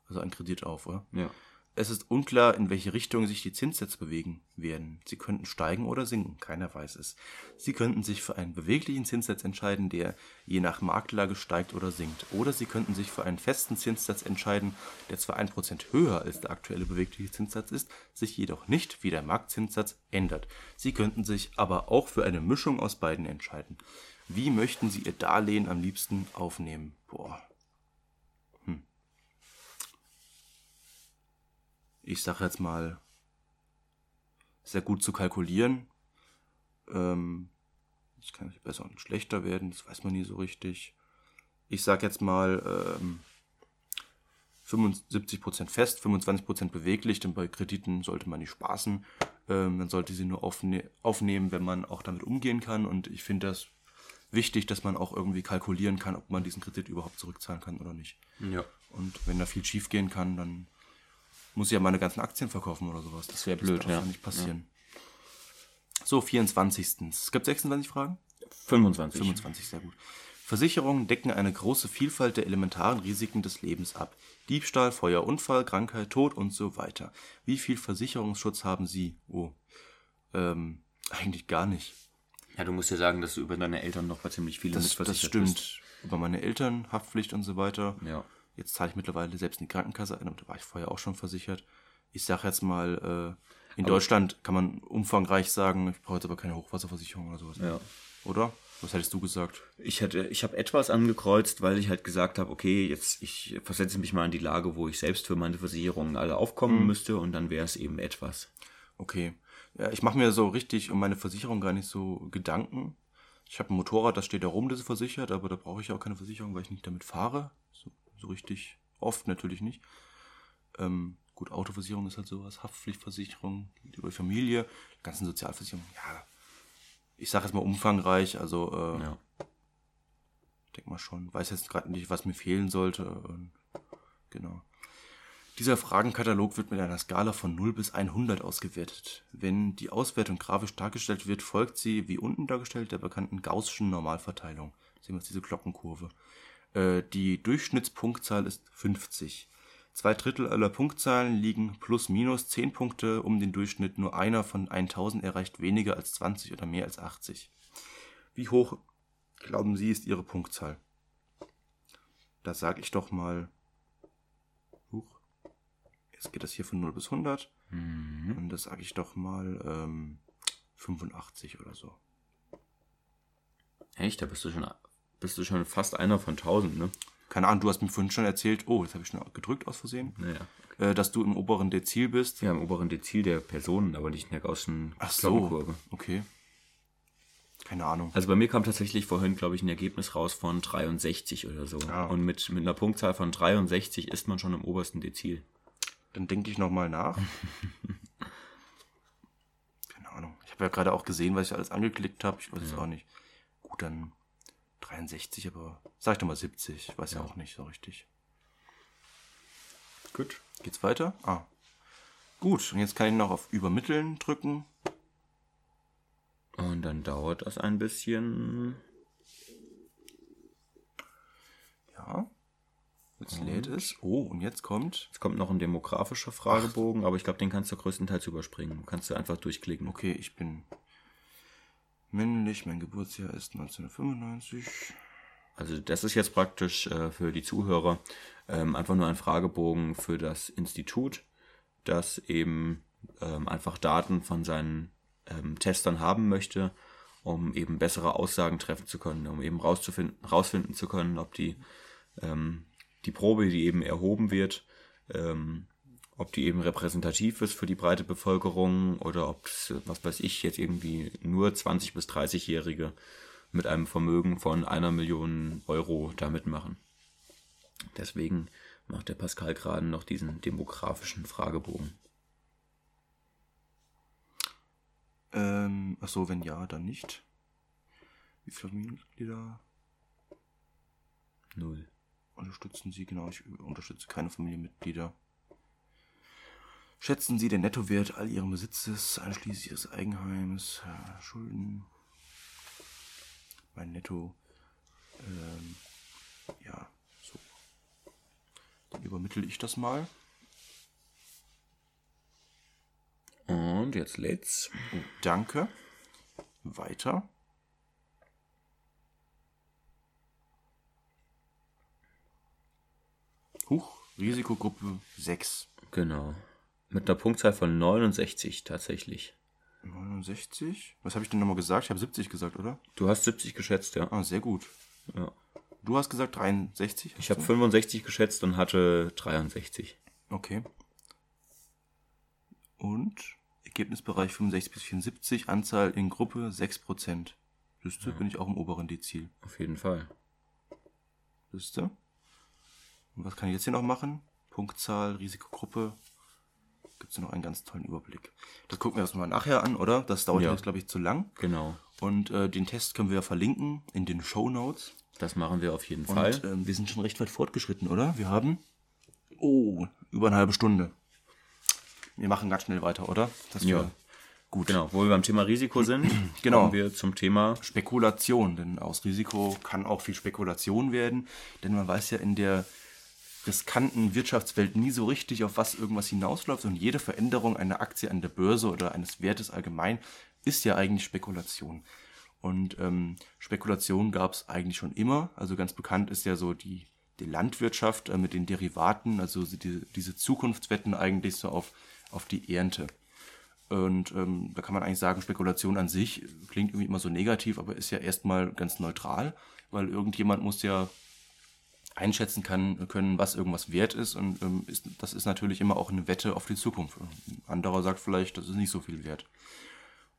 Also einen Kredit auf, oder? Ja. Es ist unklar, in welche Richtung sich die Zinssätze bewegen werden. Sie könnten steigen oder sinken, keiner weiß es. Sie könnten sich für einen beweglichen Zinssatz entscheiden, der je nach Marktlage steigt oder sinkt. Oder Sie könnten sich für einen festen Zinssatz entscheiden, der zwar 1% höher als der aktuelle bewegliche Zinssatz ist, sich jedoch nicht wie der Marktzinssatz ändert. Sie könnten sich aber auch für eine Mischung aus beiden entscheiden. Wie möchten Sie Ihr Darlehen am liebsten aufnehmen? Boah. Ich sage jetzt mal, sehr gut zu kalkulieren. Ähm, das kann nicht besser und schlechter werden, das weiß man nie so richtig. Ich sage jetzt mal ähm, 75% fest, 25% beweglich, denn bei Krediten sollte man nicht spaßen. Ähm, man sollte sie nur aufne aufnehmen, wenn man auch damit umgehen kann. Und ich finde das wichtig, dass man auch irgendwie kalkulieren kann, ob man diesen Kredit überhaupt zurückzahlen kann oder nicht. Ja. Und wenn da viel schief gehen kann, dann muss ich ja meine ganzen Aktien verkaufen oder sowas. Das wär blöd, darf ja. nicht passieren. So, 24. Es gibt 26 Fragen? 25. 25, sehr gut. Versicherungen decken eine große Vielfalt der elementaren Risiken des Lebens ab. Diebstahl, Feuer, Unfall, Krankheit, Tod und so weiter. Wie viel Versicherungsschutz haben Sie? Oh, ähm, eigentlich gar nicht. Ja, du musst ja sagen, dass du über deine Eltern noch bei ziemlich vielen Das, das mitversichert stimmt. bist. Über meine Eltern, Haftpflicht und so weiter. Ja. Jetzt zahle ich mittlerweile selbst in die Krankenkasse ein, und da war ich vorher auch schon versichert. Ich sage jetzt mal, äh, in Aber- Deutschland kann man umfangreich sagen, ich brauche jetzt aber keine Hochwasserversicherung oder sowas. Ja. Oder? Was hättest du gesagt? Ich hätte, ich habe etwas angekreuzt, weil ich halt gesagt habe, okay, jetzt ich versetze mich mal in die Lage, wo ich selbst für meine Versicherungen alle aufkommen müsste und dann wäre es eben etwas. Okay. Ja, ich mache mir so richtig um meine Versicherung gar nicht so Gedanken. Ich habe ein Motorrad, das steht da rum, das ist versichert, aber da brauche ich auch keine Versicherung, weil ich nicht damit fahre. So, so richtig oft natürlich nicht. Ähm, gut, Autoversicherung ist halt sowas, Haftpflichtversicherung, über die Familie, die ganzen Sozialversicherungen, ja. Ich sage jetzt mal umfangreich, also äh, Ja. denk mal schon. Weiß jetzt gerade nicht, was mir fehlen sollte. Und, genau. Dieser Fragenkatalog wird mit einer Skala von 0 bis 100 ausgewertet. Wenn die Auswertung grafisch dargestellt wird, folgt sie, wie unten dargestellt, der bekannten Gaußschen Normalverteilung. Sehen wir jetzt diese Glockenkurve. Äh, die Durchschnittspunktzahl ist 50. Zwei Drittel aller Punktzahlen liegen plus minus 10 Punkte um den Durchschnitt. Nur einer von 1000 erreicht weniger als 20 oder mehr als 80. Wie hoch glauben Sie ist Ihre Punktzahl? Da sage ich doch mal. Huch. Jetzt geht das hier von 0 bis 100. Und das sage ich doch mal ähm, 85 oder so. Echt, da bist du schon, bist du schon fast einer von tausend, ne? Keine Ahnung, du hast mir vorhin schon erzählt, oh, jetzt habe ich schon gedrückt aus Versehen, Naja. äh, dass du im oberen Dezil bist. Ja, im oberen Dezil der Personen, aber nicht in der Gaußschen Ach so, okay. Keine Ahnung. Also bei mir kam tatsächlich vorhin, glaube ich, ein Ergebnis raus von 63 oder so. Ah. Und mit, mit einer Punktzahl von 63 ist man schon im obersten Dezil. Dann denke ich nochmal nach. Keine Ahnung. Ich habe ja gerade auch gesehen, was ich alles angeklickt habe. Ich weiß es auch nicht. Gut, dann 63, aber sag ich doch mal 70. Ich weiß ja, Ja. auch nicht so richtig. Gut. Geht's weiter? Ah. Gut, und jetzt kann ich noch auf Übermitteln drücken. Und dann dauert das ein bisschen. Ja. Jetzt lädt es. Oh, und jetzt kommt. Jetzt kommt noch ein demografischer Fragebogen, aber ich glaube, den kannst du größtenteils überspringen. Kannst du einfach durchklicken. Okay, ich bin männlich, mein Geburtsjahr ist 1995. Also das ist jetzt praktisch äh, für die Zuhörer ähm, einfach nur ein Fragebogen für das Institut, das eben ähm, einfach Daten von seinen ähm, Testern haben möchte, um eben bessere Aussagen treffen zu können, um eben rauszufinden, rausfinden zu können, ob die, ähm, die Probe, die eben erhoben wird, ähm, ob die eben repräsentativ ist für die breite Bevölkerung oder ob es, was weiß ich, jetzt irgendwie nur 20- bis 30-Jährige mit einem Vermögen von einer Million Euro da mitmachen. Deswegen macht der Pascal gerade noch diesen demografischen Fragebogen. Ähm, ach so, wenn ja, dann nicht. Wie viele Familienmitglieder Null. unterstützen Sie? Genau, ich unterstütze keine Familienmitglieder. Schätzen Sie den Nettowert all Ihren Besitzes, einschließlich Ihres Eigenheims, Schulden? Mein Netto, ähm, ja, so. Dann übermittle ich das mal. Und jetzt lädt's. Oh, danke. Weiter. Huch, Risikogruppe 6. Genau. Mit einer Punktzahl von 69 tatsächlich. 69? Was habe ich denn nochmal gesagt? Ich habe 70 gesagt, oder? Du hast 70 geschätzt, ja. Ah, sehr gut. ja. Du hast gesagt 63? Ich habe 65 geschätzt und hatte 63. Okay. Und Ergebnisbereich 65 bis 74, Anzahl in Gruppe 6%. Siehste, bin ich auch im oberen Dezil. Auf jeden Fall. Siehste. Und was kann ich jetzt hier noch machen? Punktzahl, Risikogruppe. Gibt es noch einen ganz tollen Überblick. Das gucken wir uns mal nachher an, oder? Das dauert Ja. jetzt, glaube ich, zu lang. Genau. Und äh, den Test können wir verlinken in den Show Notes. Das machen wir auf jeden Und Fall. ähm, wir sind schon recht weit fortgeschritten, oder? Wir haben. Oh, über eine halbe Stunde. Wir machen ganz schnell weiter, oder? Dass Ja. gut. Genau, wo wir beim Thema Risiko sind, Genau. kommen wir zum Thema Spekulation, denn aus Risiko kann auch viel Spekulation werden, denn man weiß ja in der riskanten Wirtschaftswelt nie so richtig, auf was irgendwas hinausläuft und jede Veränderung einer Aktie an der Börse oder eines Wertes allgemein ist ja eigentlich Spekulation. Und ähm, Spekulation gab es eigentlich schon immer. Also ganz bekannt ist ja so die die Landwirtschaft äh, mit den Derivaten, also die, diese Zukunftswetten eigentlich so auf, auf die Ernte. Und ähm, da kann man eigentlich sagen, Spekulation an sich klingt irgendwie immer so negativ, aber ist ja erstmal ganz neutral, weil irgendjemand muss ja einschätzen kann, können, was irgendwas wert ist. Und ähm, ist, das ist natürlich immer auch eine Wette auf die Zukunft. Ein anderer sagt vielleicht, das ist nicht so viel wert.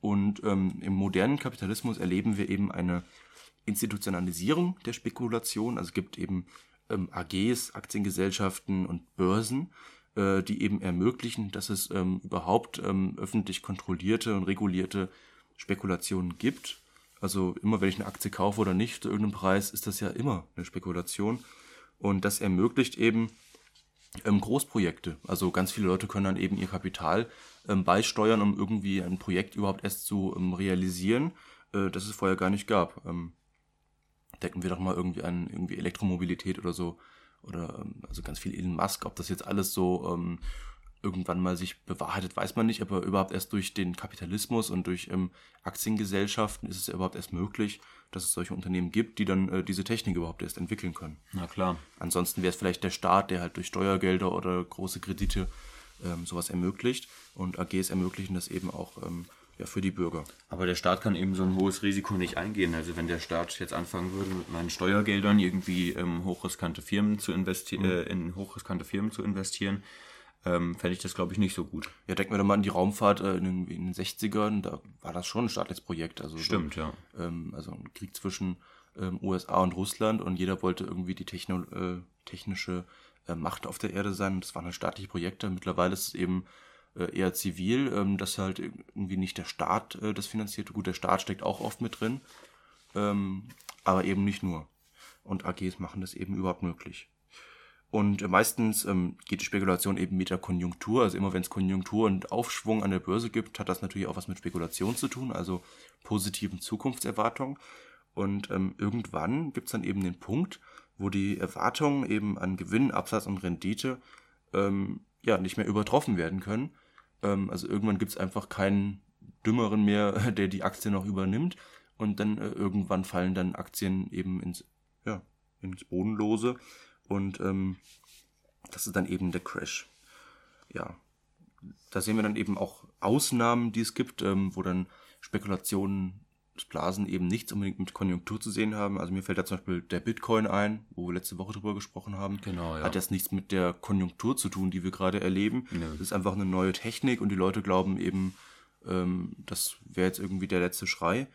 Und ähm, im modernen Kapitalismus erleben wir eben eine Institutionalisierung der Spekulation. Also es gibt eben ähm, AGs, Aktiengesellschaften und Börsen, äh, die eben ermöglichen, dass es ähm, überhaupt ähm, öffentlich kontrollierte und regulierte Spekulationen gibt. Also immer wenn ich eine Aktie kaufe oder nicht zu irgendeinem Preis, ist das ja immer eine Spekulation. Und das ermöglicht eben ähm, Großprojekte. Also ganz viele Leute können dann eben ihr Kapital ähm, beisteuern, um irgendwie ein Projekt überhaupt erst zu ähm, realisieren, äh, das es vorher gar nicht gab. Ähm, denken wir doch mal irgendwie an irgendwie Elektromobilität oder so. Oder ähm, also ganz viel Elon Musk, ob das jetzt alles so ähm, irgendwann mal sich bewahrheitet, weiß man nicht, aber überhaupt erst durch den Kapitalismus und durch ähm, Aktiengesellschaften ist es ja überhaupt erst möglich, dass es solche Unternehmen gibt, die dann äh, diese Technik überhaupt erst entwickeln können. Na klar. Ansonsten wäre es vielleicht der Staat, der halt durch Steuergelder oder große Kredite ähm, sowas ermöglicht und AGs ermöglichen das eben auch ähm, ja, für die Bürger. Aber der Staat kann eben so ein hohes Risiko nicht eingehen. Also wenn der Staat jetzt anfangen würde, mit meinen Steuergeldern irgendwie ähm, hochriskante Firmen zu investieren, mhm. äh, in hochriskante Firmen zu investieren, ähm, fände ich das, glaube ich, nicht so gut. Ja, denken wir doch mal an die Raumfahrt äh, in, den, in, den, 60ern, da war das schon ein staatliches Projekt. Also Stimmt, so, ja. Ähm, also ein Krieg zwischen ähm, USA und Russland und jeder wollte irgendwie die Techno äh, technische äh, Macht auf der Erde sein. Das waren halt staatliche Projekte. Mittlerweile ist es eben äh, eher zivil, ähm, dass halt irgendwie nicht der Staat äh, das finanziert. Gut, der Staat steckt auch oft mit drin, ähm, aber eben nicht nur. Und AGs machen das eben überhaupt möglich. Und meistens ähm, geht die Spekulation eben mit der Konjunktur. Also immer wenn es Konjunktur und Aufschwung an der Börse gibt, hat das natürlich auch was mit Spekulation zu tun, also positiven Zukunftserwartungen. Und ähm, irgendwann gibt es dann eben den Punkt, wo die Erwartungen eben an Gewinn, Absatz und Rendite ähm, ja nicht mehr übertroffen werden können. Ähm, also irgendwann gibt es einfach keinen Dümmeren mehr, der die Aktie noch übernimmt. Und dann äh, irgendwann fallen dann Aktien eben ins, ja, ins Bodenlose und ähm, das ist dann eben der Crash. Ja, da sehen wir dann eben auch Ausnahmen, die es gibt, ähm, wo dann Spekulationen, Blasen eben nichts unbedingt mit Konjunktur zu sehen haben. Also mir fällt da zum Beispiel der Bitcoin ein, wo wir letzte Woche drüber gesprochen haben. Genau, ja. Hat jetzt nichts mit der Konjunktur zu tun, die wir gerade erleben. Nee. Das ist einfach eine neue Technik und die Leute glauben eben, ähm, das wäre jetzt irgendwie der letzte Schrei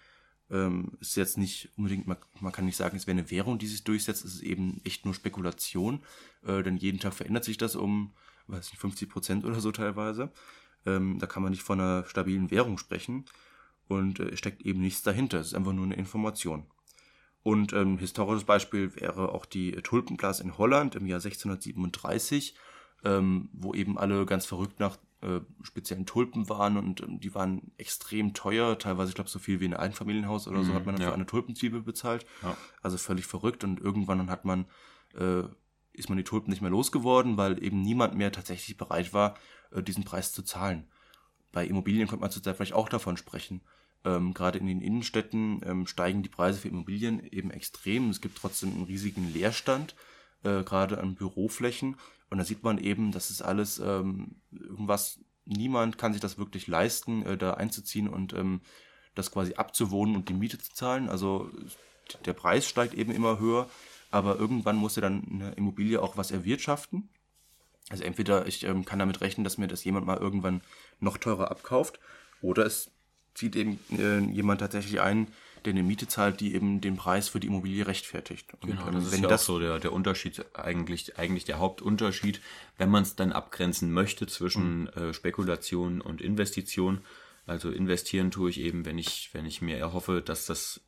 ähm, ist jetzt nicht unbedingt, man, man kann nicht sagen, es wäre eine Währung, die sich durchsetzt, es ist eben echt nur Spekulation, äh, denn jeden Tag verändert sich das um, weiß nicht, 50 Prozent oder so teilweise. Ähm, da kann man nicht von einer stabilen Währung sprechen und äh, steckt eben nichts dahinter, es ist einfach nur eine Information. Und ähm, historisches Beispiel wäre auch die Tulpenblase in Holland im Jahr 1637, ähm, wo eben alle ganz verrückt nach äh, speziellen Tulpen waren und ähm, die waren extrem teuer, teilweise ich glaube so viel wie ein Einfamilienhaus oder so Mhm, hat man dann ja. für eine Tulpenzwiebel bezahlt. Ja. Also völlig verrückt und irgendwann hat man äh, ist man die Tulpen nicht mehr losgeworden, weil eben niemand mehr tatsächlich bereit war, äh, diesen Preis zu zahlen. Bei Immobilien könnte man zurzeit vielleicht auch davon sprechen. Ähm, gerade in den Innenstädten ähm, steigen die Preise für Immobilien eben extrem. Es gibt trotzdem einen riesigen Leerstand, äh, gerade an Büroflächen. Und da sieht man eben, das ist alles ähm, irgendwas, niemand kann sich das wirklich leisten, äh, da einzuziehen und ähm, das quasi abzuwohnen und die Miete zu zahlen. Also der Preis steigt eben immer höher, aber irgendwann muss ja dann eine Immobilie auch was erwirtschaften. Also entweder ich ähm, kann damit rechnen, dass mir das jemand mal irgendwann noch teurer abkauft, oder es zieht eben äh, jemand tatsächlich ein, der eine Miete zahlt, die eben den Preis für die Immobilie rechtfertigt. Und, Genau, ähm, das ist wenn ja das auch so der, der Unterschied, eigentlich, eigentlich der Hauptunterschied, wenn man es dann abgrenzen möchte zwischen äh, Spekulation und Investition. Also investieren tue ich eben, wenn ich, wenn ich mir erhoffe, dass das,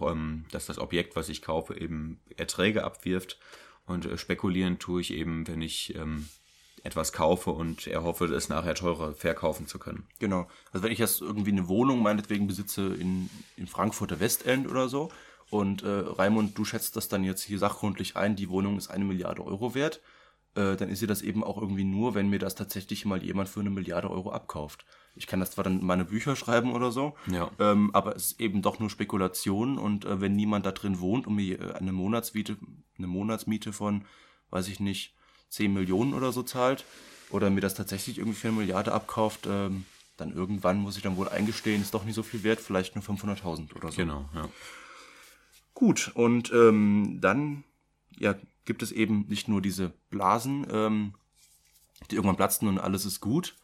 ähm, dass das Objekt, was ich kaufe, eben Erträge abwirft. Und äh, spekulieren tue ich eben, wenn ich ähm, etwas kaufe und erhoffe, es nachher teurer verkaufen zu können. Genau. Also wenn ich jetzt irgendwie eine Wohnung meinetwegen besitze in, in Frankfurter Westend oder so und äh, Raimund, du schätzt das dann jetzt hier sachgründlich ein, die Wohnung ist eine Milliarde Euro wert, äh, dann ist sie das eben auch irgendwie nur, wenn mir das tatsächlich mal jemand für eine Milliarde Euro abkauft. ich kann das zwar dann in meine Bücher schreiben oder so, Ja. ähm, aber es ist eben doch nur Spekulation und äh, wenn niemand da drin wohnt und mir äh, eine Monatsmiete, eine Monatsmiete von, weiß ich nicht, 10 Millionen oder so zahlt oder mir das tatsächlich irgendwie für eine Milliarde abkauft, ähm, dann irgendwann muss ich dann wohl eingestehen, ist doch nicht so viel wert, vielleicht nur 500.000 oder so. Genau, ja. Gut, und ähm, dann ja, gibt es eben nicht nur diese Blasen, ähm, die irgendwann platzen und alles ist gut,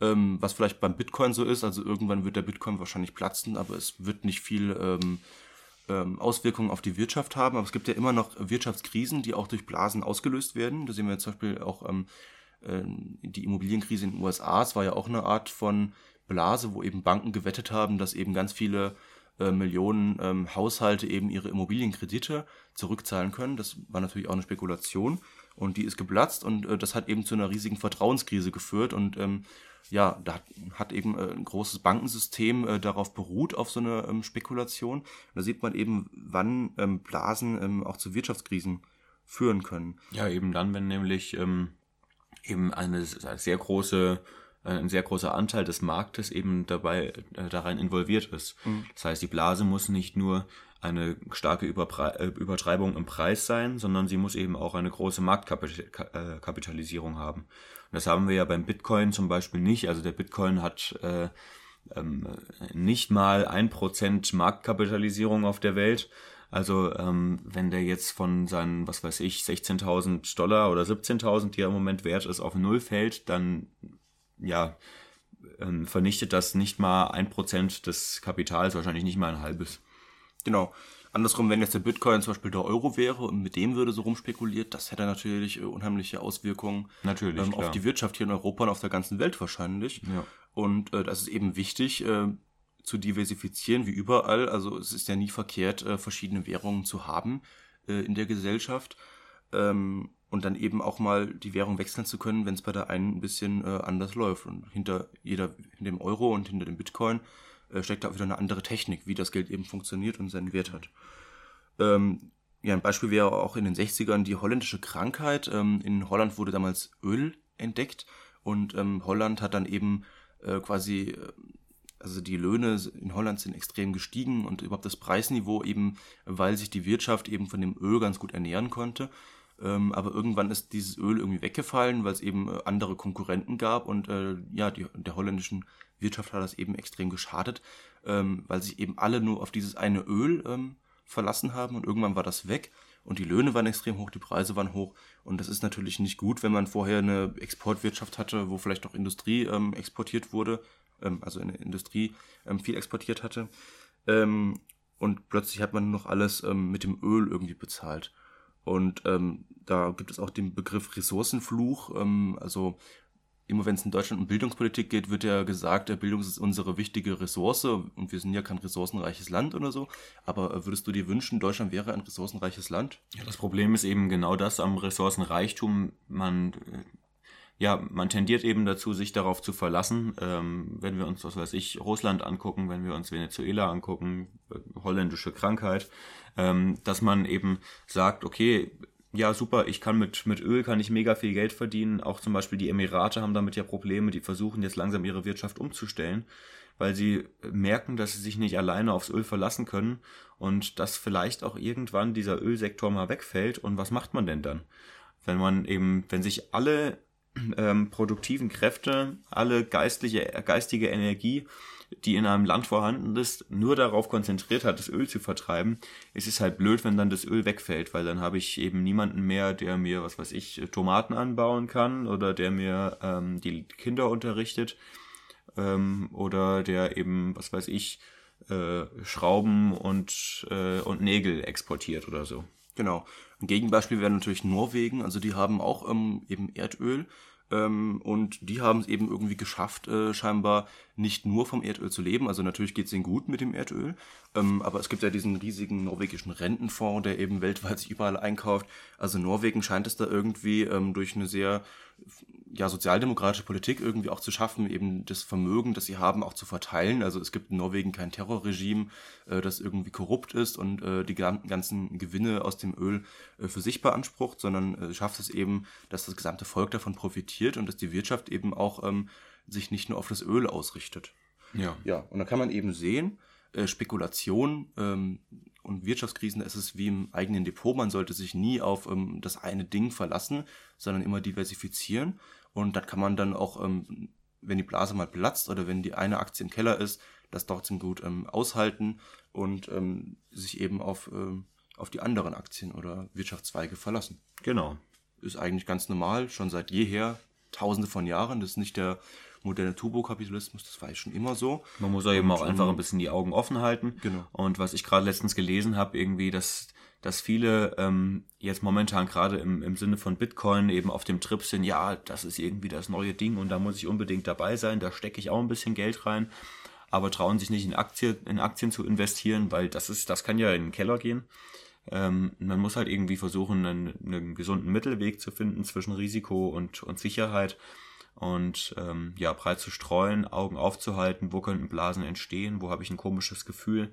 ähm, was vielleicht beim Bitcoin so ist. Also irgendwann wird der Bitcoin wahrscheinlich platzen, aber es wird nicht viel ähm, Auswirkungen auf die Wirtschaft haben. Aber es gibt ja immer noch Wirtschaftskrisen, die auch durch Blasen ausgelöst werden. Da sehen wir zum Beispiel auch ähm, ähm, die Immobilienkrise in den USA. Es war ja auch eine Art von Blase, wo eben Banken gewettet haben, dass eben ganz viele äh, Millionen ähm, Haushalte eben ihre Immobilienkredite zurückzahlen können. Das war natürlich auch eine Spekulation und die ist geplatzt und äh, das hat eben zu einer riesigen Vertrauenskrise geführt und ähm, ja, da hat, hat eben äh, ein großes Bankensystem äh, darauf beruht, auf so eine ähm, Spekulation. Da sieht man eben, wann ähm, Blasen ähm, auch zu Wirtschaftskrisen führen können. Ja, eben dann, wenn nämlich ähm, eben eine sehr große, äh, ein sehr großer Anteil des Marktes eben dabei äh, darin involviert ist. Das heißt, die Blase muss nicht nur eine starke Überpre äh, Übertreibung im Preis sein, sondern sie muss eben auch eine große Marktkapitalisierung haben. Und das haben wir ja beim Bitcoin zum Beispiel nicht. Also der Bitcoin hat äh, ähm, nicht mal ein Prozent Marktkapitalisierung auf der Welt. Also ähm, wenn der jetzt von seinen, was weiß ich, 16.000 Dollar oder 17.000, die er im Moment wert ist, auf Null fällt, dann ja ähm, vernichtet das nicht mal ein Prozent des Kapitals, wahrscheinlich nicht mal ein halbes. Genau. Andersrum, wenn jetzt der Bitcoin zum Beispiel der Euro wäre und mit dem würde so rumspekuliert, das hätte natürlich äh, unheimliche Auswirkungen Natürlich, ähm, auf die Wirtschaft hier in Europa und auf der ganzen Welt wahrscheinlich. Ja. Und äh, das ist eben wichtig äh, zu diversifizieren, wie überall. Also es ist ja nie verkehrt, äh, verschiedene Währungen zu haben äh, in der Gesellschaft. Ähm, und dann eben auch mal die Währung wechseln zu können, wenn es bei der einen ein bisschen äh, anders läuft. Und hinter jeder, hinter dem Euro und hinter dem Bitcoin äh, steckt da auch wieder eine andere Technik, wie das Geld eben funktioniert und seinen Wert hat. Ähm, ja, ein Beispiel wäre auch in den 60ern die holländische Krankheit. Ähm, in Holland wurde damals Öl entdeckt und ähm, Holland hat dann eben äh, quasi, äh, also die Löhne in Holland sind extrem gestiegen und überhaupt das Preisniveau eben, weil sich die Wirtschaft eben von dem Öl ganz gut ernähren konnte. Ähm, aber irgendwann ist dieses Öl irgendwie weggefallen, weil es eben äh, andere Konkurrenten gab und äh, ja, die, der holländischen Wirtschaft hat das eben extrem geschadet, ähm, weil sich eben alle nur auf dieses eine Öl ähm, verlassen haben und irgendwann war das weg und die Löhne waren extrem hoch, die Preise waren hoch und das ist natürlich nicht gut, wenn man vorher eine Exportwirtschaft hatte, wo vielleicht auch Industrie ähm, exportiert wurde, ähm, also eine Industrie ähm, viel exportiert hatte ähm, und plötzlich hat man noch alles mit dem Öl irgendwie bezahlt. Und ähm, da gibt es auch den Begriff Ressourcenfluch. Ähm, also immer wenn es in Deutschland um Bildungspolitik geht, wird ja gesagt, äh, Bildung ist unsere wichtige Ressource und wir sind ja kein ressourcenreiches Land oder so. Aber äh, würdest du dir wünschen, Deutschland wäre ein ressourcenreiches Land? Ja, das Problem ist eben genau das am Ressourcenreichtum. Man, äh, ja, man tendiert eben dazu, sich darauf zu verlassen. Ähm, wenn wir uns, was weiß ich, Russland angucken, wenn wir uns Venezuela angucken, holländische Krankheit, ähm, dass man eben sagt, okay, ja, super, ich kann mit, mit Öl kann ich mega viel Geld verdienen. Auch zum Beispiel die Emirate haben damit ja Probleme, die versuchen jetzt langsam ihre Wirtschaft umzustellen, weil sie merken, dass sie sich nicht alleine aufs Öl verlassen können und dass vielleicht auch irgendwann dieser Ölsektor mal wegfällt. Und was macht man denn dann? Wenn man eben, wenn sich alle ähm, produktiven Kräfte, alle geistliche, geistige Energie, die in einem Land vorhanden ist, nur darauf konzentriert hat, das Öl zu vertreiben, ist es halt blöd, wenn dann das Öl wegfällt, weil dann habe ich eben niemanden mehr, der mir, was weiß ich, Tomaten anbauen kann oder der mir ähm, die Kinder unterrichtet ähm, oder der eben, was weiß ich, äh, Schrauben und, äh, und Nägel exportiert oder so. Genau. Ein Gegenbeispiel wäre natürlich Norwegen. Also die haben auch ähm, eben Erdöl. Ähm, und die haben es eben irgendwie geschafft, äh, scheinbar nicht nur vom Erdöl zu leben. Also natürlich geht es ihnen gut mit dem Erdöl. Ähm, aber es gibt ja diesen riesigen norwegischen Rentenfonds, der eben weltweit sich überall einkauft. Also Norwegen scheint es da irgendwie ähm, durch eine sehr ja, sozialdemokratische Politik irgendwie auch zu schaffen, eben das Vermögen, das sie haben, auch zu verteilen. Also es gibt in Norwegen kein Terrorregime, äh, das irgendwie korrupt ist und äh, die ganzen Gewinne aus dem Öl äh, für sich beansprucht, sondern äh, schafft es eben, dass das gesamte Volk davon profitiert und dass die Wirtschaft eben auch ähm, sich nicht nur auf das Öl ausrichtet. Ja. Ja, und da kann man eben sehen, äh, Spekulation ähm, und Wirtschaftskrisen ist es wie im eigenen Depot. Man sollte sich nie auf ähm, das eine Ding verlassen, sondern immer diversifizieren. Und das kann man dann auch, ähm, wenn die Blase mal platzt oder wenn die eine Aktie im Keller ist, das trotzdem gut ähm, aushalten und ähm, sich eben auf, ähm, auf die anderen Aktien oder Wirtschaftszweige verlassen. Genau. Ist eigentlich ganz normal, schon seit jeher, tausende von Jahren. Das ist nicht der moderne Turbokapitalismus, das war ja schon immer so. Man muss ja eben auch einfach ähm, ein bisschen die Augen offen halten. Genau. Und was ich gerade letztens gelesen habe, irgendwie, dass, dass viele ähm, jetzt momentan gerade im, im Sinne von Bitcoin eben auf dem Trip sind, ja, das ist irgendwie das neue Ding und da muss ich unbedingt dabei sein, da stecke ich auch ein bisschen Geld rein, aber trauen sich nicht in, Aktie, in Aktien zu investieren, weil das ist, das kann ja in den Keller gehen. Ähm, man muss halt irgendwie versuchen, einen, einen gesunden Mittelweg zu finden zwischen Risiko und, und Sicherheit und ähm, ja, breit zu streuen, Augen aufzuhalten, wo könnten Blasen entstehen, wo habe ich ein komisches Gefühl.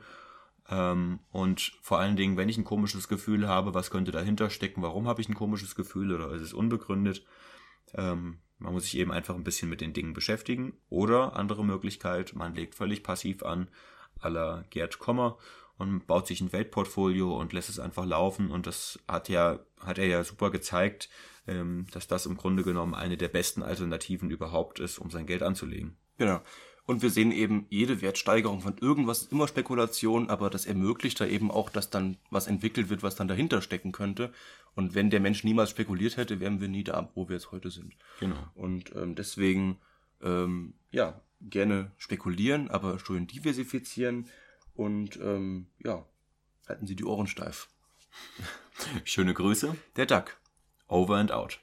Ähm, und vor allen Dingen, wenn ich ein komisches Gefühl habe, was könnte dahinter stecken, warum habe ich ein komisches Gefühl oder ist es unbegründet? Ähm, man muss sich eben einfach ein bisschen mit den Dingen beschäftigen. Oder andere Möglichkeit, man legt völlig passiv an, à la Gerd Kommer und baut sich ein Weltportfolio und lässt es einfach laufen. Und das hat ja, hat er ja super gezeigt, ähm, dass das im Grunde genommen eine der besten Alternativen überhaupt ist, um sein Geld anzulegen. Genau. Und wir sehen eben, jede Wertsteigerung von irgendwas ist immer Spekulation, aber das ermöglicht da eben auch, dass dann was entwickelt wird, was dann dahinter stecken könnte. Und wenn der Mensch niemals spekuliert hätte, wären wir nie da, wo wir jetzt heute sind. Genau. Und ähm, deswegen, ähm, ja, gerne spekulieren, aber schön diversifizieren und ähm, ja, halten Sie die Ohren steif. Schöne Grüße. Der Duck. Over and out.